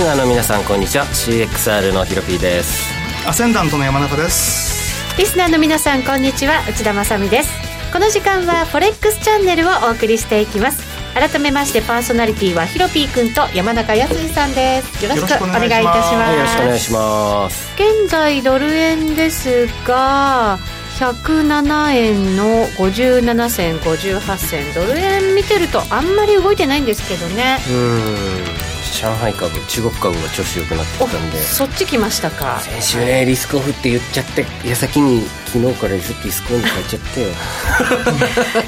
リスナーの皆さんこんにちは。CXR のヒロピーです。アセンダントの山中です。リスナーの皆さんこんにちは。内田まさです。この時間はフォレックスチャンネルをお送りしていきます。改めましてパーソナリティはヒロピー君と山中康さんです。よろしくお願いいたします。よろしくお願いします。現在ドル円ですが107円の57銭58銭ドル円見てるとあんまり動いてないんですけどね。うん上海株中国株が調子良くなってきたんで。そっち来ましたか。先週ねリスクオフって言っちゃって矢先に昨日からリスクオフに変えちゃって。よ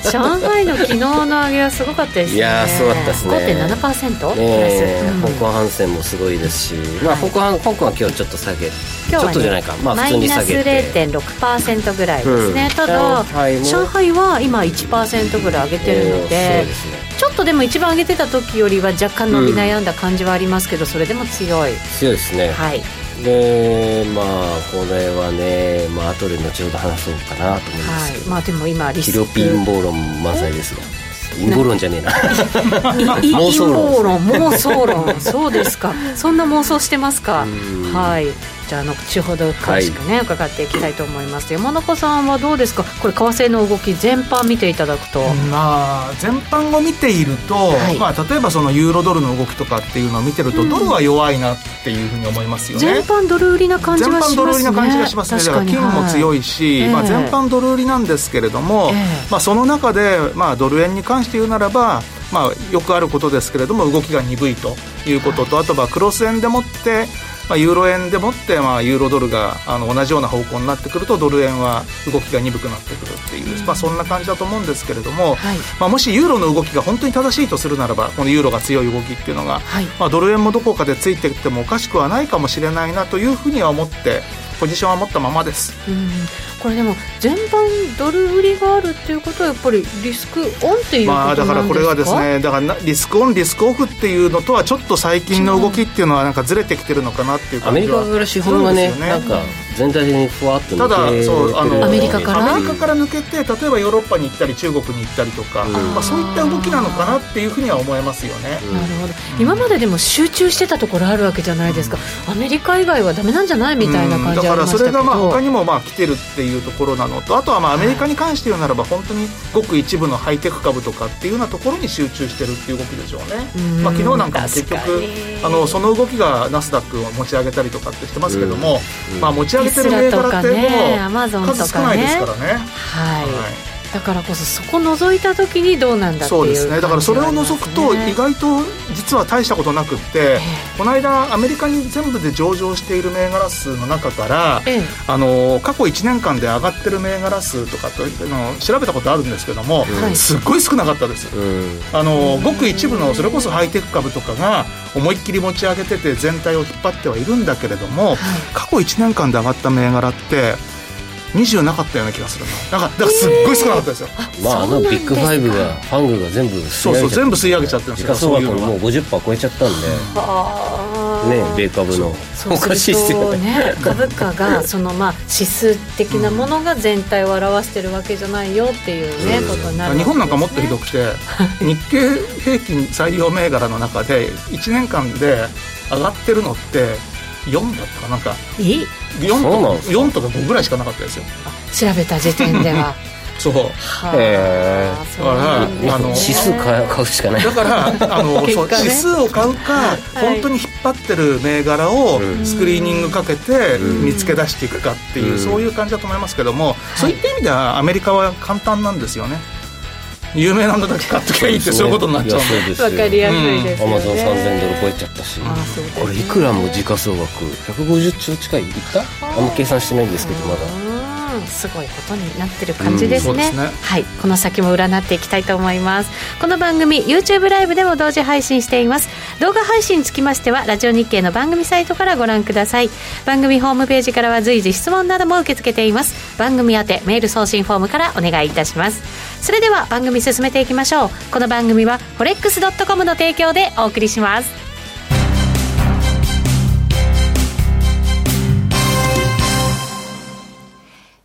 上海の昨日の上げはすごかったですね。いやそうだったですね。5.7%ね、うん、香港反戦もすごいですし、まあ、香港香港は今日ちょっと下げ今日は、ね、ちょっとじゃないか、まあ、普通に下げて。マイナス0.6%ぐらいですね、うん、ただ上海は今1%ぐらい上げてるので、ね、ちょっとでも一番上げてた時よりは若干伸び悩んだ感じはありますけど、それでも強い。強いですね。はいでまあこれはね、まあ後で後ほど話そうかなと思います、はい、まあでも今リスク。キロピン暴論満載ですが陰謀論じゃねえな。妄想論。妄想論。そうですか。そんな妄想してますか。はいじゃあ後ほど詳しくね、はい、伺っていきたいと思います。山中さんはどうですか？これ為替の動き全般見ていただくと。まあ全般を見ていると、はい、まあ、例えばそのユーロドルの動きとかっていうのを見てると、うん、ドルは弱いなっていうふうに思いますよね。全般ドル売りな感じがしますね。全般ドル売りな感じがしますね。だから金も強いし、はい、まあ、全般ドル売りなんですけれども、えー、まあ、その中で、まあ、ドル円に関して言うならばまあ、よくあることですけれども動きが鈍いということと、あとはクロス円でもってまあ、ユーロ円でもって、まあ、ユーロドルがあの同じような方向になってくるとドル円は動きが鈍くなってくるっていう、うん、まあ、そんな感じだと思うんですけれども、はい、まあ、もしユーロの動きが本当に正しいとするならばこのユーロが強い動きっていうのが、はい、まあ、ドル円もどこかでついていってもおかしくはないかもしれないなというふうには思ってポジションは持ったままです。うんこれでも全般ドル売りがあるっていうことはやっぱりリスクオンっていうまあだからこれはですねだからリスクオンリスクオフっていうのとはちょっと最近の動きっていうのはなんかずれてきてるのかなっていうアメリカから資本がね、ね、なんか全体的にふわっとただそうあのアメリカから？アメリカから抜けて例えばヨーロッパに行ったり中国に行ったりとか、うん、まあ、そういった動きなのかなっていうふうには思えますよね、うん、なるほど。今まででも集中してたところあるわけじゃないですか、うん、アメリカ以外はダメなんじゃないみたいな感じありましたけど、だからそれがまあ他にもまあ来てるっていうところなのとあとはまあアメリカに関して言うならば本当にごく一部のハイテク株とかっていうようなところに集中してるっていう動きでしょうね、まあ、昨日なんかも結局あのその動きがナスダックを持ち上げたりとかってしてますけども、まあ、持ち上げてる銘柄っても数少ないですからね。はい、はいだからこそそこ覗いた時にどうなんだっていう、そうですね。だからそれを除くと意外と実は大したことなくって、えー、この間アメリカに全部で上場している銘柄数の中から、えー、あの過去1年間で上がってる銘柄数とかとの調べたことあるんですけども、うん、すっごい少なかったです、うん、あのごく一部のそれこそハイテク株とかが思いっきり持ち上げてて全体を引っ張ってはいるんだけれども、はい、過去1年間で上がった銘柄って20なかったような気がするな。だからだからすっごい少なかったですよ、えー、まああのビッグファイブがファングが全部そうそう全部吸い上げちゃってるんですよ時価総額も。う50%超えちゃったんで、ね米株の。おかしいっすよね。株価がそのまあ指数的なものが全体を表してるわけじゃないよっていうね、ことになる、日本なんかもっとひどくて日経平均採用銘柄の中で1年間で上がってるのって4だったかなんか。え？4とか4とか5ぐらいしかなかったですよ。調べた時点では。そう。へえだ。からあの指数買うしかない。だからあの、ね、そう指数を買うか、はい、本当に引っ張ってる銘柄をスクリーニングかけて見つけ出していくかっていう、うそういう感じだと思いますけども、そういった意味ではアメリカは簡単なんですよね有名なのだけ買っときゃいいってそういうことになっちゃうんでわかりやすいですアマゾン3000ドル超えちゃったし。これいくらも時価総額？150兆近い？いった？あんま計算してないんですけどまだすごいことになってる感じですね。うんすね、はい。この先も占っていきたいと思います。この番組 YouTube ライブでも同時配信しています。動画配信につきましてはラジオ日経の番組サイトからご覧ください。番組ホームページからは随時質問なども受け付けています。番組宛てメール送信フォームからお願いいたします。それでは番組進めていきましょう。この番組は forex.com の提供でお送りします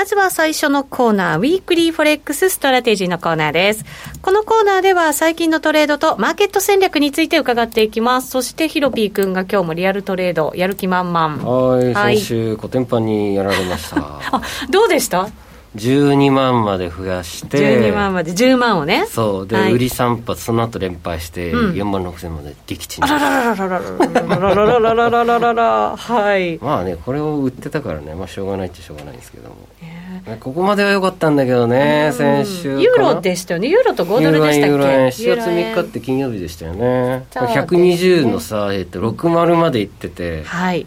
まずは最初のコーナー、 Weekly Forex Strategy のコーナーです。このコーナーでは最近のトレードとマーケット戦略について伺っていきます。そしてひろぴー君が今日もリアルトレード、やる気満々。はい、先週、コテンパンにやられました。あ、どうでした？12万まで増やして。12万まで10万をね。そう。で、はい、売り3発その後連敗して4万6千まで敵地にあらららららららららららららららはいまあねこれを売ってたからねまあしょうがないっちゃしょうがないんですけども、えー、ここまでは良かったんだけどね先週ユーロでしたよねユーロと5ドルでしたっけユーロ円7月3日って金曜日でしたよね120のさ、えっと、60までいっててはい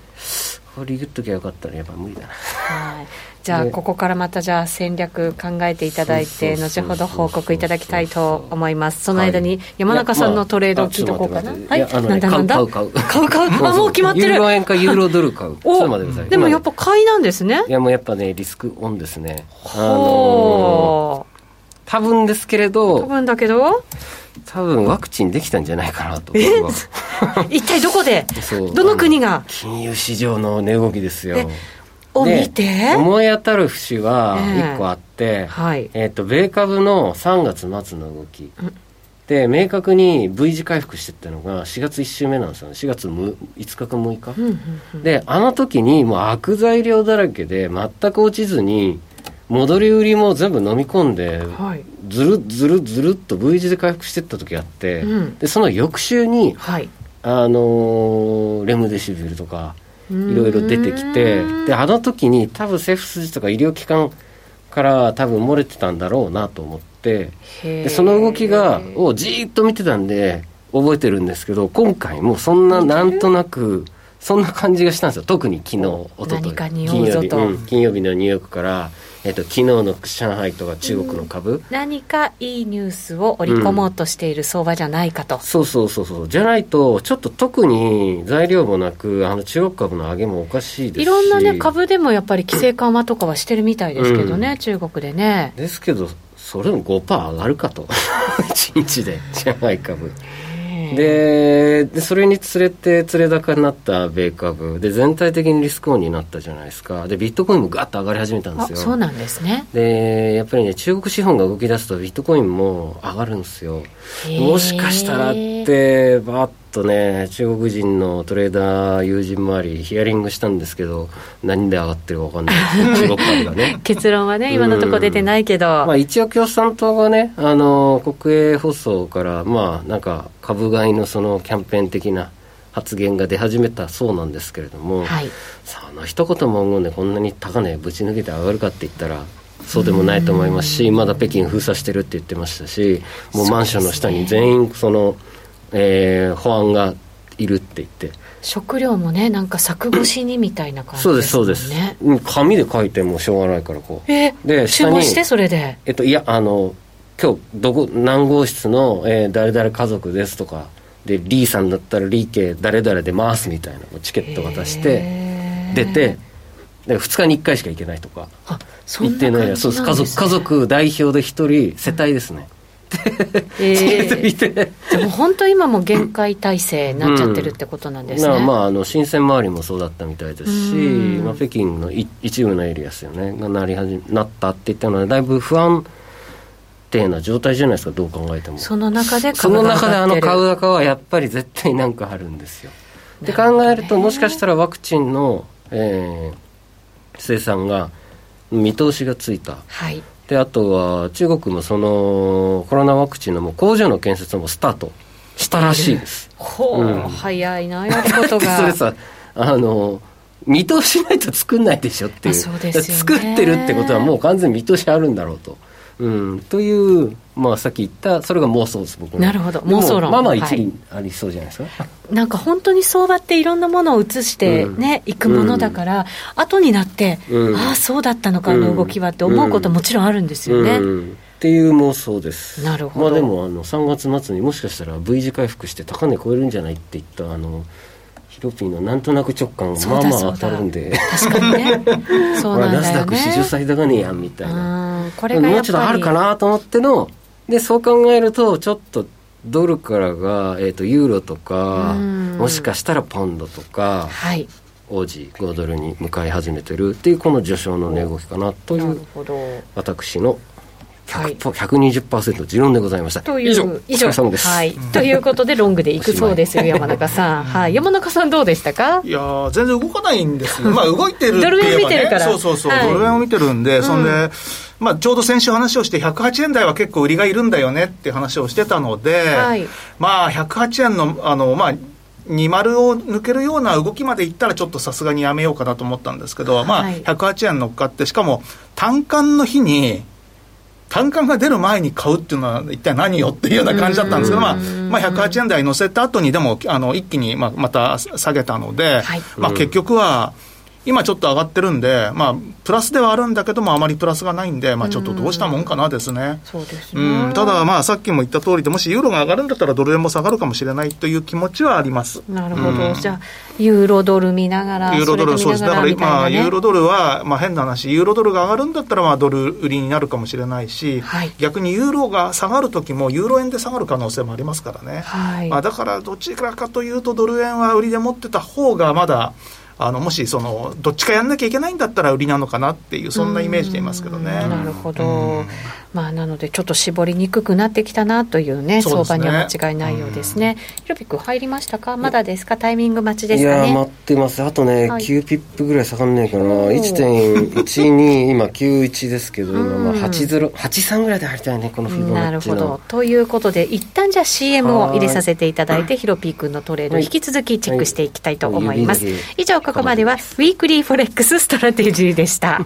これ言っときゃよかったらやっぱ無理だなはいじゃあここからまたじゃあ戦略考えていただいて後ほど報告いただきたいと思います。その間に山中さんのトレードを聞いとこうかな、はい。なんだなんだ？買う買う買う。買うあもう決まってる。ユーロ円かユーロドル買う。ちょっと待ってください。でもやっぱ買いなんですね。いやもうやっぱねリスクオンですね。あの多分ですけれど多分だけど？多分ワクチンできたんじゃないかなと。一体どこで？どの国が？金融市場の値動きですよを見て？思い当たる節は1個あって、えー、はい。えーと、米株の3月末の動き、うん、で明確に V 字回復してったのが4月1週目なんですよね。4月5日か6日、うんうんうん、であの時にもう悪材料だらけで全く落ちずに戻り売りも全部飲み込んで、はい、ずるずるずるっと V 字で回復してった時あって、うん、でその翌週に、はい、あのー、レムデシビルとかいろいろ出てきてであの時に多分政府筋とか医療機関から多分漏れてたんだろうなと思ってでその動きがをじっと見てたんで覚えてるんですけど今回もそんななんとなくそんな感じがしたんですよ。特に昨日おととい。金曜日、うん、金曜日のニューヨークからえっと、昨日の上海とか中国の株、うん、何かいいニュースを織り込もうとしている相場じゃないかと、うん、そうそうそうそう。じゃないとちょっと特に材料もなくあの中国株の上げもおかしいですし。いろんなね株でもやっぱり規制緩和とかはしてるみたいですけどね、うん、中国でね。ですけどそれも5%上がるかと。1日で。上海株ででそれにつれて連れ高になった米株。で全体的にリスクオンになったじゃないですか。でビットコインもガッと上がり始めたんですよ。そうなんですね。でやっぱりね中国資本が動き出すとビットコインも上がるんですよ もしかしたらってバッとね中国人のトレーダー友人周りヒアリングしたんですけど何で上がってるか分かんない。中国株がね。結論はね今のところ出てないけど、まあ、一応共産党がねあの国営放送からまあなんか株買いのそのキャンペーン的な発言が出始めたそうなんですけれども、はい、その一言文言でこんなに高値ぶち抜けて上がるかって言ったらそうでもないと思いますしまだ北京封鎖してるって言ってましたしもうマンションの下に全員そのえー、保安がいるって言って。食料もねなんか柵越しにみたいな感じですね。そうですそうです。紙で書いてもしょうがないからこう。えで注文してそれで。えっといやあの今日どこ何号室の、えー、誰々家族ですとかでリーさんだったらリー家誰々で回すみたいなチケット渡して出てで2日に1回しか行けないとか。一定のエリアそうです家族家族代表で1人世帯ですね、えー、で。も本当今も限界体制になっちゃってるってことなんですね、うん、まああの深セン周りもそうだったみたいですし、まあ、北京の一部のエリアですよね。がなり始なったって言ったのはだいぶ不安定な状態じゃないですかどう考えても。その中でその中であの買う高はやっぱり絶対なんかあるんですよ。で考えるともしかしたらワクチンの、えー、生産が見通しがついた、はい、であとは中国もそのコロナワクチンのも工場の建設もスタート。したらしいです、ほう、うん、早いなやることが。それさあの見通しないと作んないでしょっていう、ね、作ってるってことはもう完全に見通しあるんだろうと。うん、という、まあ、さっき言ったそれが妄想です僕なるほど。妄想論。まあまあ一理ありそうじゃないですか、はい、なんか本当に相場っていろんなものを移してね、うん、いくものだから、うん、後になって、うん、ああそうだったのかあの動きはって思うこともちろんあるんですよね、っていう妄想です。なるほど、まあ、でもあの3月末にもしかしたら V 字回復して高値超えるんじゃないって言ったあのロピーのなんとなく直感まあまあ当たるんで。確かにね。そうなんだよね。ナスダック最高値やんみたいな。これがもうちょっとあるかなと思ってのでそう考えるとちょっとドルからが、えーと、ユーロとかもしかしたらポンドとか、はい、オージー5ドルに向かい始めてるっていうこの序章の値動きかなという私のはい、120%持論でございました。という以上以上。はい、ということでロングでいくそうですよ 山中さん、はい、山中さんどうでしたか？いや全然動かないんですよ。まあ動いてるって言えば、ね、ドル円見てるから。そうそうそう、はい、ドル円を見てるんで、そんで、まあ、ちょうど先週話をして108円台は結構売りがいるんだよねって話をしてたので、はい、まあ108円のあのまあ20を抜けるような動きまでいったらちょっとさすがにやめようかなと思ったんですけど、はい、まあ108円乗っかってしかも単管の日に単価が出る前に買うっていうのは一体何よっていうような感じだったんですけど、まあ、まあ、108円台乗せた後にでも、あの、一気にまあまた下げたので、はい、まあ結局は、今ちょっと上がってるんで、まあ、プラスではあるんだけども、あまりプラスがないんで、まあ、ちょっとどうしたもんかなですね。そうですね。うん、ただ、まあ、さっきも言った通りで、もしユーロが上がるんだったら、ドル円も下がるかもしれないという気持ちはあります。なるほど。うん、じゃあ、ユーロドル見ながら、ユーロドル、そうです。だから今、ユーロドルは、まあ、変な話、ユーロドルが上がるんだったら、まあ、ドル売りになるかもしれないし、はい、逆にユーロが下がるときも、ユーロ円で下がる可能性もありますからね。はい、まあ、だから、どちらかというと、ドル円は売りで持ってた方が、まだ、あのもしそのどっちかやんなきゃいけないんだったら売りなのかなっていうそんなイメージでいますけどね。なるほど、まあ、なのでちょっと絞りにくくなってきたなというね、ね。相場には間違いないようですね。ひろぴく入りましたか？まだですか？タイミング待ちですかね？いや待ってます。あとね、はい、9ピップぐらい下がんねえかな。1.12、今91ですけど、今まあ80、83ぐらいで入りたいね、このフィボナッチなるほど。ということで、一旦じゃあ CM を入れさせていただいて、ひろぴーくんのトレード、引き続きチェックしていきたいと思います。以上、ここまでは、 Weekly Forex Strategy でした。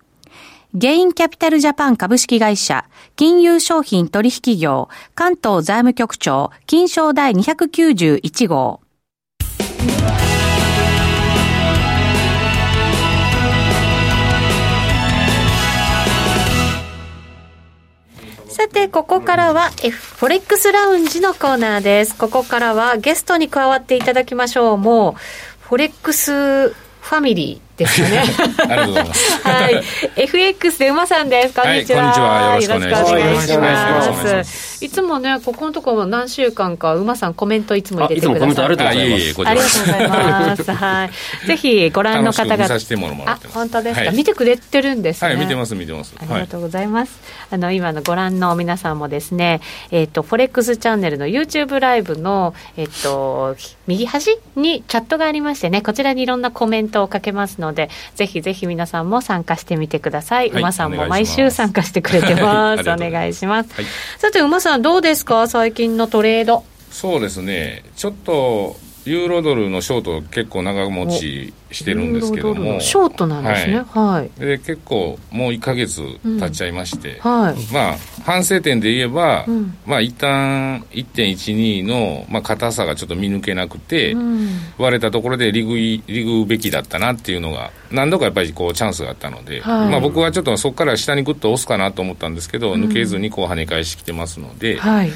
ゲインキャピタルジャパン株式会社、金融商品取引業、関東財務局長、金賞第291号。さて、ここからは、F、フォレックスラウンジのコーナーです。ここからはゲストに加わっていただきましょう。もう、フォレックスファミリー。ですよね。ありがとうございます。はい。FX で馬さんです。こんにちは。はい、こんにちは。よろしくお願いします。いつもね、ここのところ何週間か、馬さんコメントいつも入れてください。いつもコメントありがとうございます。ありがとうございます。はい。ぜひご覧の方が。あ、本当ですか。見てくれてるんですはい、見てます、見てます。ありがとうございます。あの、今のご覧の皆さんもですね、えっと、フォレックスチャンネルの YouTube ライブの、えっと、右端にチャットがありましてね、こちらにいろんなコメントをかけますので、ぜひぜひ皆さんも参加してみてください。はい、馬さんも毎週参加してくれてます。お願いします。はい、さて、馬さんどうですか？最近のトレード。そうですね。ちょっと、ユーロドルのショート結構長持ちしてるんですけども。ショートなんですね。はい、で結構もう1か月経っちゃいまして、うん、はい、まあ反省点で言えば、うん、まあ一旦1.12の、まあ、硬さがちょっと見抜けなくて、うん、割れたところでリグリグべきだったなっていうのが何度かやっぱりこうチャンスがあったので、はい、まあ、僕はちょっとそこから下にグッと押すかなと思ったんですけど、抜けずにこう跳ね返してきてますので、はい、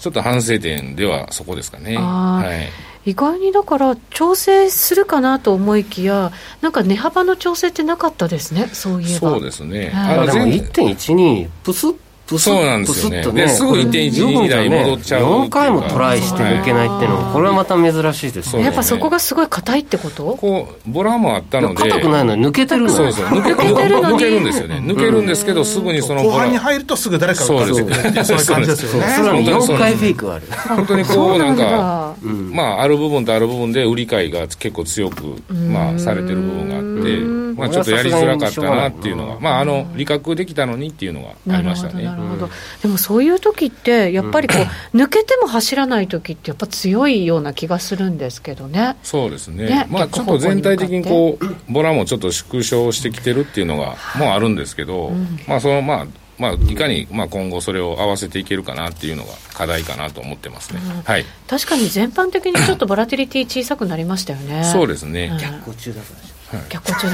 ちょっと反省点ではそこですかね。はい意外にだから調整するかなと思いきやなんか値幅の調整ってなかったですねそういえば。そうですね、はい、あでも1.12プスッそうなんですよね。ね。すぐ1.12台戻っちゃう、4回もトライして抜けないっていうのはこれはまた珍しいですね。やっぱそこがすごい硬いってこと？こうボラもあったので。硬くないのに抜けてるのそうそう。抜け抜けるんですよね。抜けるんですけどすぐにその後半に入るとすぐ誰かがそうです。そういう感じですよね。さらに4回フェイクある。本当にこうなんかまあある部分とある部分で売り買いが結構強くまあされてる部分があってまあちょっとやりづらかったなっていうのがまああの理覚できたのにっていうのがありましたね。なるほど。でもそういう時ってやっぱりこう、抜けても走らない時ってやっぱ強いような気がするんですけどね。そうですね、ね、まあちょっと全体的にこうボラもちょっと縮小してきてるっていうのがもうあるんですけど、うん、まあそのまあまあ、いかにまあ今後それを合わせていけるかなっていうのが課題かなと思ってますね、うん、はい、確かに全般的にちょっとボラティリティ小さくなりましたよね。そうですね、逆行中だから逆行中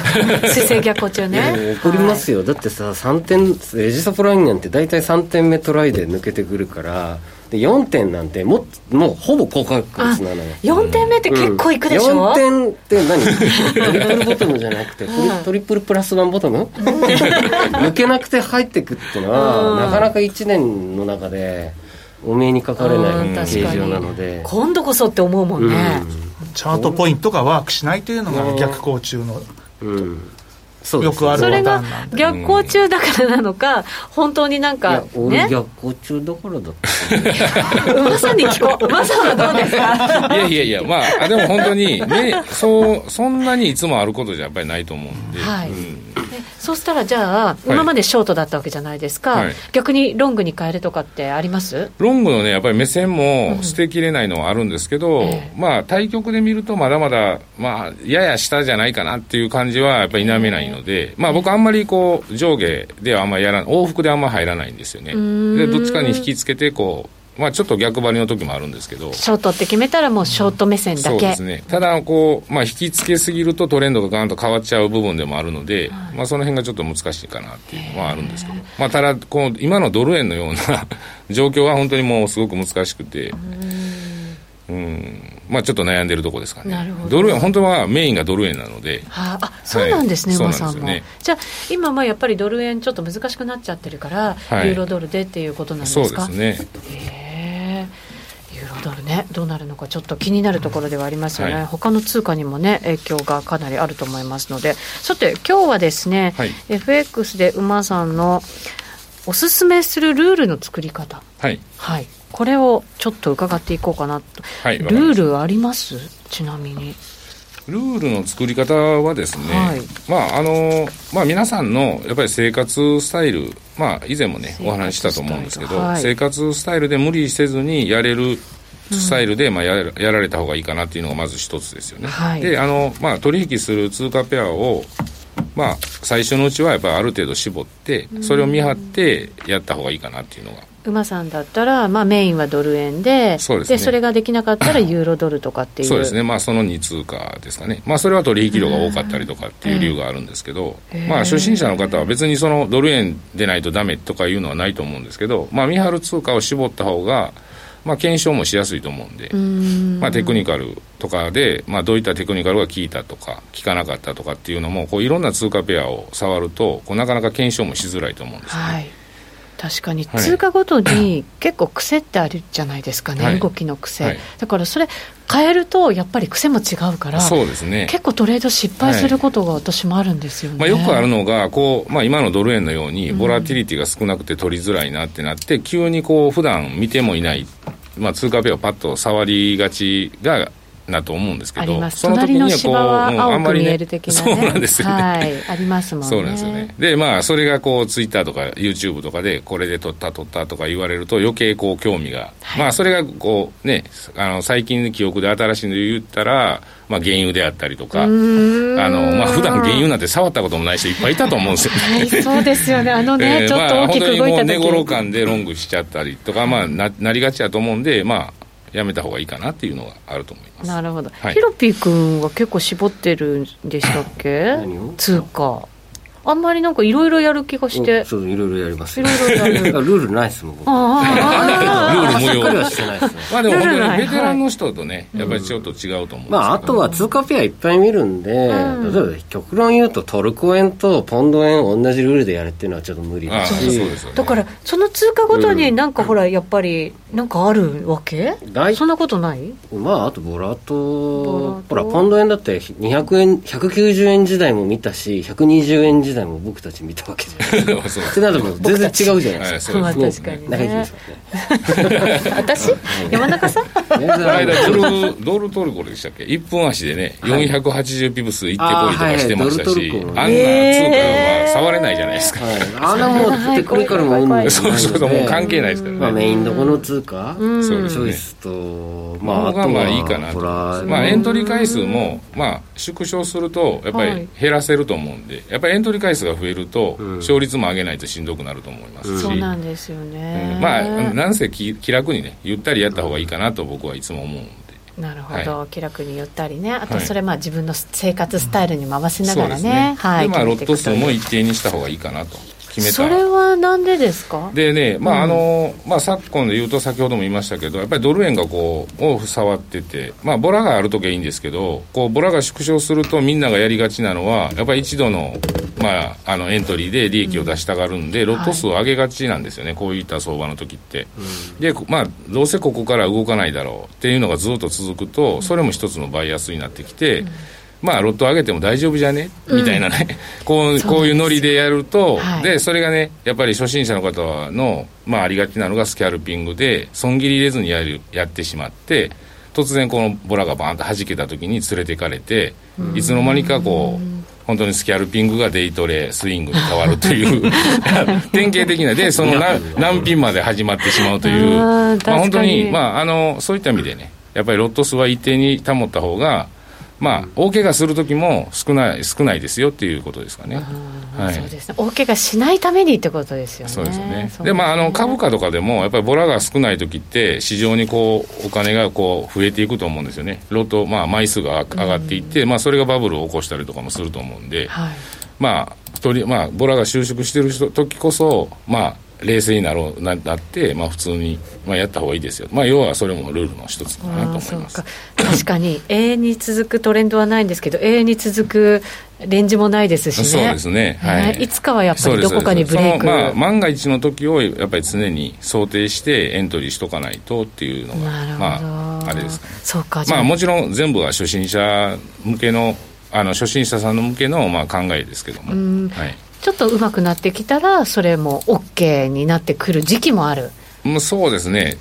だ水星逆行中ね起こりますよ、だってさ3点エジサポラインなんて大体3点目トライで抜けてくるからで4点なんてももうほぼ高確率なのよ。4点目って結構いくでしょ、うん、4点って何？トリプルボトムじゃなくて、トリプルプラスワンボトム？抜けなくて入ってくっていうのは、なかなか1年の中でお目にかかれない形状なので。今度こそって思うもんね、チャートポイントがワークしないというのが逆行中の、うん。よくあるそれが逆行中だからなのか、本当になんか、ね、俺逆行中だからだった、まさに聞こう。まさはどうですか？いやいやいやまあでも本当にねそうそんなにいつもあることじゃやっぱりないと思うんで、はい、うんそうしたらじゃあ、今までショートだったわけじゃないですか、はい、逆にロングに変えるとかってあります？ロングのね、やっぱり目線も捨てきれないのはあるんですけど、うんえ。ー、まあ、対局で見ると、まだまだ、まあ、やや下じゃないかなっていう感じはやっぱり否めないので、まあ、僕、あんまりこう上下ではあんまりやらない、往復であんまり入らないんですよね。でどっちかに引きつけてこうまあ、ちょっと逆張りの時もあるんですけど。ショートって決めたらもうショート目線だけ、そうですね。ただこう、まあ、引きつけすぎるとトレンドがガーンと変わっちゃう部分でもあるので、はい、まあ、その辺がちょっと難しいかなっていうのはあるんですけど、まあ、ただこう今のドル円のような状況は本当にもうすごく難しくて。うん。まあ、ちょっと悩んでるとこですかね、なるほど。ドル円、本当はメインがドル円なので、はあ、あそうなんですね、はい、さんも。ね、じゃあ、今、まあやっぱりドル円、ちょっと難しくなっちゃってるから、はい、ユーロドルでっていうことなんですか？そうですね。ドルね、どうなるのかちょっと気になるところではありますよね、はい、他の通貨にもね、影響がかなりあると思いますので、さて、今日はですね、はい、FX で馬さんのおすすめするルールの作り方、はい、はい、これをちょっと伺っていこうかなと、はい、ルールあります？ちなみに。ルールの作り方はですね、はい、まああのまあ、皆さんのやっぱり生活スタイル、まあ、以前もねお話ししたと思うんですけど、はい、生活スタイルで無理せずにやれるスタイルで、まあ、ややられた方がいいかなっていうのがまず一つですよね。はい、であの、まあ、取引する通貨ペアをまあ、最初のうちはやっぱりある程度絞ってそれを見張ってやった方がいいかなっていうのが。馬さんだったら、まあ、メインはドル円でそうです、ね、でそれができなかったら ユーロドルとかっていう。そうですね、まあ、その2通貨ですかね、まあ、それは取引量が多かったりとかっていう理由があるんですけど、まあ、初心者の方は別にそのドル円でないとダメとかいうのはないと思うんですけど、まあ、見張る通貨を絞った方がまあ、検証もしやすいと思うんで、まあ、テクニカルとかで、まあ、どういったテクニカルが効いたとか効かなかったとかっていうのもこういろんな通貨ペアを触るとこうなかなか検証もしづらいと思うんですね。はい。確かに。通貨ごとに 結構癖ってあるじゃないですかね、はい、動きの癖、はい、だからそれ変えるとやっぱり癖も違うからそうですね。結構トレード失敗することが私もあるんですよね、まあ、よくあるのがこう、まあ、今のドル円のようにボラティリティが少なくて取りづらいなってなって、急にこう普段見てもいないまあ、通貨ペアをパッと触りがちがなと思うんですけど、その時にはこう、あんまりね、ね、そうなんですよね。はい、ありますもんね。そうなんですよね。で、まあ、それがこう、ツイッターとか YouTube とかで、これで撮った撮ったとか言われると、余計こう、興味が、はい、まあ、それがこう、ね、あの、最近の記憶で新しいの言ったら、まあ、原油であったりとか、あの、まあ、普段原油なんて触ったこともない人いっぱいいたと思うんですよね。はい、そうですよね。あのね、えー、ちょっと大きく動いた時、まあ、本当にもう寝頃感でロングしちゃったりとか、まあ、ななりがちだと思うんで、まあ、やめた方がいいかなっていうのがあると思いますなるほど、はい、ヒロピー君は結構絞ってるんでしたっけ？通貨あんまりなんかいろいろやる気がして。そう、いろいろやりますいろいろやる。ルールないっすもん、僕。ああ、ルール無用。はしてないですね。まあでも本当にベテランの人とね、やっぱりちょっと違うと思うまああとは通貨ペアいっぱい見るんで、例えば極論言うとトルコ円とポンド円同じルールでやるっていうのはちょっと無理だし。だから、その通貨ごとになんかほら、やっぱり、なんかあるわけ？そんなことない？まああとボラと、ほら、ポンド円だって200円、190円時代も見たし、120円時代も僕たち見たたわけじゃない。ですか。ってなると全然違うじゃないですか。まあ確かにね。私？山中さん？この間ドル、ドルトルコでしたっけ ?1 分足でね、480ピブス行ってこいとかしてましたし、あんな通貨は触れないじゃないですか。あんなもうテクニカルもうん そうそうもう関係ないですからね。まあメインどこの通貨？チョイスと、まああとはまあいいかなと。まあエントリー回数も、まあ縮小すると、やっぱり減らせると思うんで、やっぱりエントリー回数が増えると、勝率も上げないとしんどくなると思いますし、そうなんですよね、うん、まあなんせ気気楽にねゆったりやった方がいいかなと僕はいつも思うんで。なるほど、はい、気楽にゆったりね。あとそれまあ自分の生活スタイルに回しながらね、ね。はい、まあロット数も一定にした方がいいかなと決めた。それはなんでですか？でね、まああのまあ、昨今で言うと先ほども言いましたけどやっぱりドル円がこうを触ってて、まあ、ボラがある時はいいんですけどこうボラが縮小するとみんながやりがちなのはやっぱり一度の,、まあ、あのエントリーで利益を出したがるんで、うん、ロット数を上げがちなんですよね、はい、こういった相場の時って、うん、で、まあ、どうせここから動かないだろうっていうのがずっと続くとそれも一つのバイアスになってきて、うんまあ、ロット上げても大丈夫じゃね？みたいなね、うん、こうこういうノリでやると、はい、でそれがねやっぱり初心者の方の、まあ、ありがちなのがスキャルピングで損切り入れずにやるやってしまって突然このボラがバーンと弾けた時に連れていかれていつの間にかこう本当にスキャルピングがデイトレスイングに変わるという 典型的なでその何ピンまで始まってしまうというまあ、本当に、まあ、あのそういった意味でねやっぱりロット数は一定に保った方がまあ、大怪我する時も少ない少ないですよっていうことですかね、はい、そうですね。大怪我しないためにってことですよね。そうですね。で、まあ、あの株価とかでも、やっぱりボラが少ない時って、市場にこうお金がこう増えていくと思うんですよね、ロット、まあ、枚数が上がっていって、まあ、それがバブルを起こしたりとかもすると思うんで、はい、まあ、とりまあ、ボラが収縮してる時こそ、まあ、冷静になろうななって、まあ、普通に、まあ、やった方がいいですよ、まあ、要はそれもルールの一つかなと思います。確かに 永遠に続くトレンドはないんですけど永遠に続くレンジもないですしね。そうですね、はい、いつかはやっぱりどこかにブレイク。まあ、万が一の時をやっぱり常に想定してエントリーしとかないとっていうのがまああれです。そうかまあもちろん全部は初心者向けのあの初心者さんの向けのまあ考えですけども、はいちょっと上手くなってきたらそれも OK になってくる時期もある。そうですね。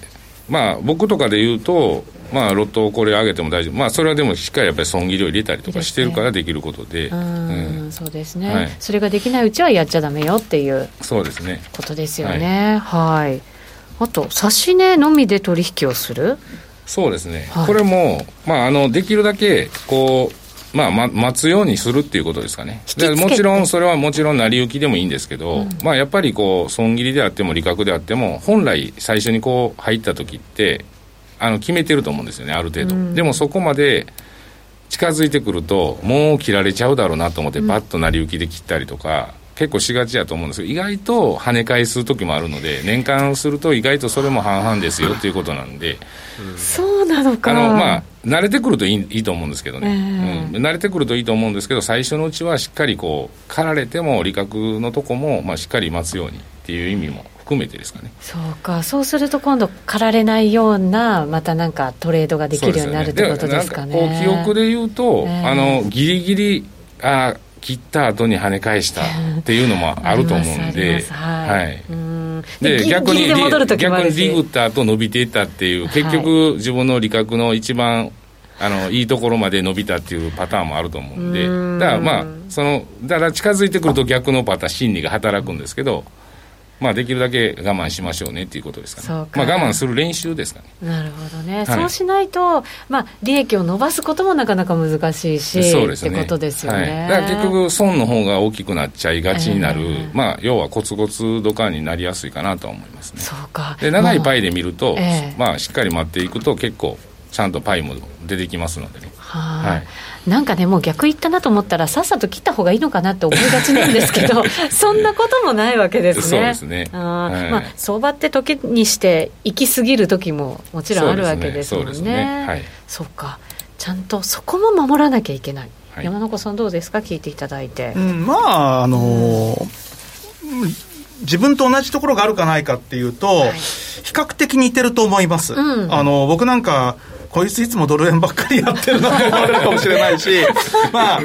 まあ僕とかで言うとまあ、ロットをこれ上げても大丈夫、まあ、それはでもしっかりやっぱり損切りを入れたりとかしてるからできることで、うんそうですね、はい、それができないうちはやっちゃだめよっていうそうですね。ことですよね。はい、はい、あと、指し値のみで取引をする？そうですね、はい、これも、まあ、あのできるだけこうまあ、ま、待つようにするっていうことですかね。もちろん、それはもちろん成り行きでもいいんですけど、うん、まあ、やっぱりこう、損切りであっても利確であっても、本来最初にこう、入った時って、あの、決めてると思うんですよね、ある程度。うん、でもそこまで、近づいてくると、もう切られちゃうだろうなと思って、バッと成り行きで切ったりとか、結構しがちやと思うんですけど意外と跳ね返す時もあるので年間すると意外とそれも半々ですよっていうことなんで、そうなのか。あのまあ慣れてくるといいいいと思うんですけどね、えー、うん、慣れてくるといいと思うんですけど最初のうちはしっかりこう刈られても利確のとこも、まあ、しっかり待つようにっていう意味も含めてですかね。そうか。そうすると今度刈られないようなまたなんかトレードができるようになるってことですかね、う記憶で言うと、えー、あのギリギリあ切った後に跳ね返したっていうのもあると思うんで、はい、で逆に逆にリグった後伸びていったっていう、結局自分の利確の一番あのい。いところまで伸びたっていうパターンもあると思うんで、だからまあそのだから近づいてくると逆のパターン心理が働くんですけど。まあ、できるだけ我慢しましょうねっていうことですかね。かまあ、我慢する練習ですかね。なるほどね。はい、そうしないと、まあ、利益を伸ばすこともなかなか難しいし、そうですね。ってことですよね。はい、だから結局、損の方が大きくなっちゃいがちになる、えー、まあ、要はコツコツドカンになりやすいかなと思いますね。そうか。で、長いパイで見ると、えー、まあ、しっかり待っていくと結構、ちゃんとパイも出てきますのでね。はい、なんかね、もう逆言ったなと思ったら、さっさと切った方がいいのかなって思いがちなんですけど、そんなこともないわけですね。そうですね。あはい、まあ、相場って時にして行き過ぎる時ももちろんあるわけですもんね。そうねねはい、そうか。ちゃんとそこも守らなきゃいけない。はい、山中さんどうですか？聞いていただいて。うん、まあ、あのーうん自分と同じところがあるかないかっていうと、はい、比較的似てると思います。うん、あの僕なんかこいついつもドル円ばっかりやってるなと思われるかもしれないし、まあ、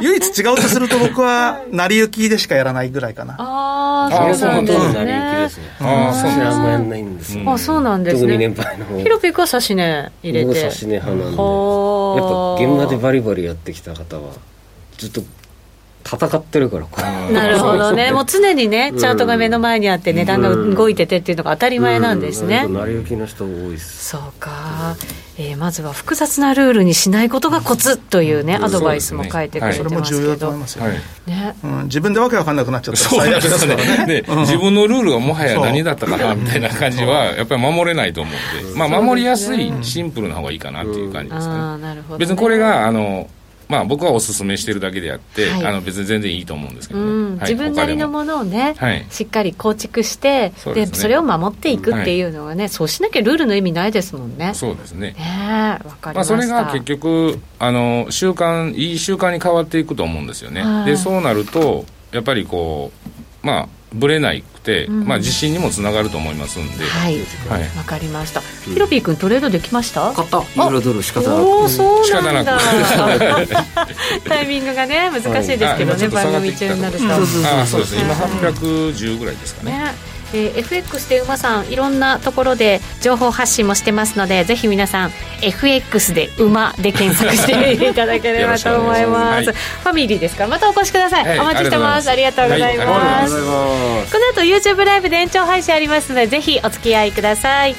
唯一違うとすると僕は、成り行きでしかやらないぐらいかな。ああ、そうなんですね。ああ、そうなんですね。あんまやんないんですあそうなんですね。特に年配の方。ヒロピクは指し値入れて。僕指し値派なんで。やっぱ現場でバリバリやってきた方は、ずっと戦ってるからなるほどね。もう常にねチャートが目の前にあって値段が動いててっていうのが当たり前なんですね、成り行きの人多いです。そうか、えー、まずは複雑なルールにしないことがコツというね、アドバイスも書いてくれてますけど、それも重要だと思いますよ。ねね、うん、自分でわけわかんなくなっちゃったら最悪ですからね。自分のルールがもはや何だったかなみたいな感じはやっぱり守れないと思うんで、まあ、守りやすいシンプルな方がいいかなっていう感じですね、別にこれがあのまあ、僕はお勧めしてるだけであって、はい、あの別に全然いいと思うんですけど、ね。うん。はい、自分なりのものをね、はい、しっかり構築してそで、ね、それを守っていくっていうのはね、そうしなきゃルールの意味ないですもんね。そうですね。ねわかりまあ、それが結局あの習慣いい習慣に変わっていくと思うんですよね。でそうなるとやっぱりこうまあぶれないくて、うん、まあ、自信にもつながると思いますんで。はい。わ、はい、かりました。ヒロピー君トレードできました？買った。ユーロドル仕方なく。おそうなんだ。タイミングがね難しいですけどね、番組中になると。あそうです。今810ぐらいですかね。ねえー、FX で馬さんいろんなところで情報発信もしてますのでぜひ皆さん FX で馬で検索していただければと思います。はい、ファミリーですか？らまたお越しください、はい、お待ちしてます。ありがとうございます、はい、この後 YouTube ライブで延長配信ありますのでぜひお付き合いください。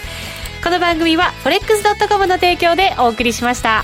この番組は forex.com の提供でお送りしました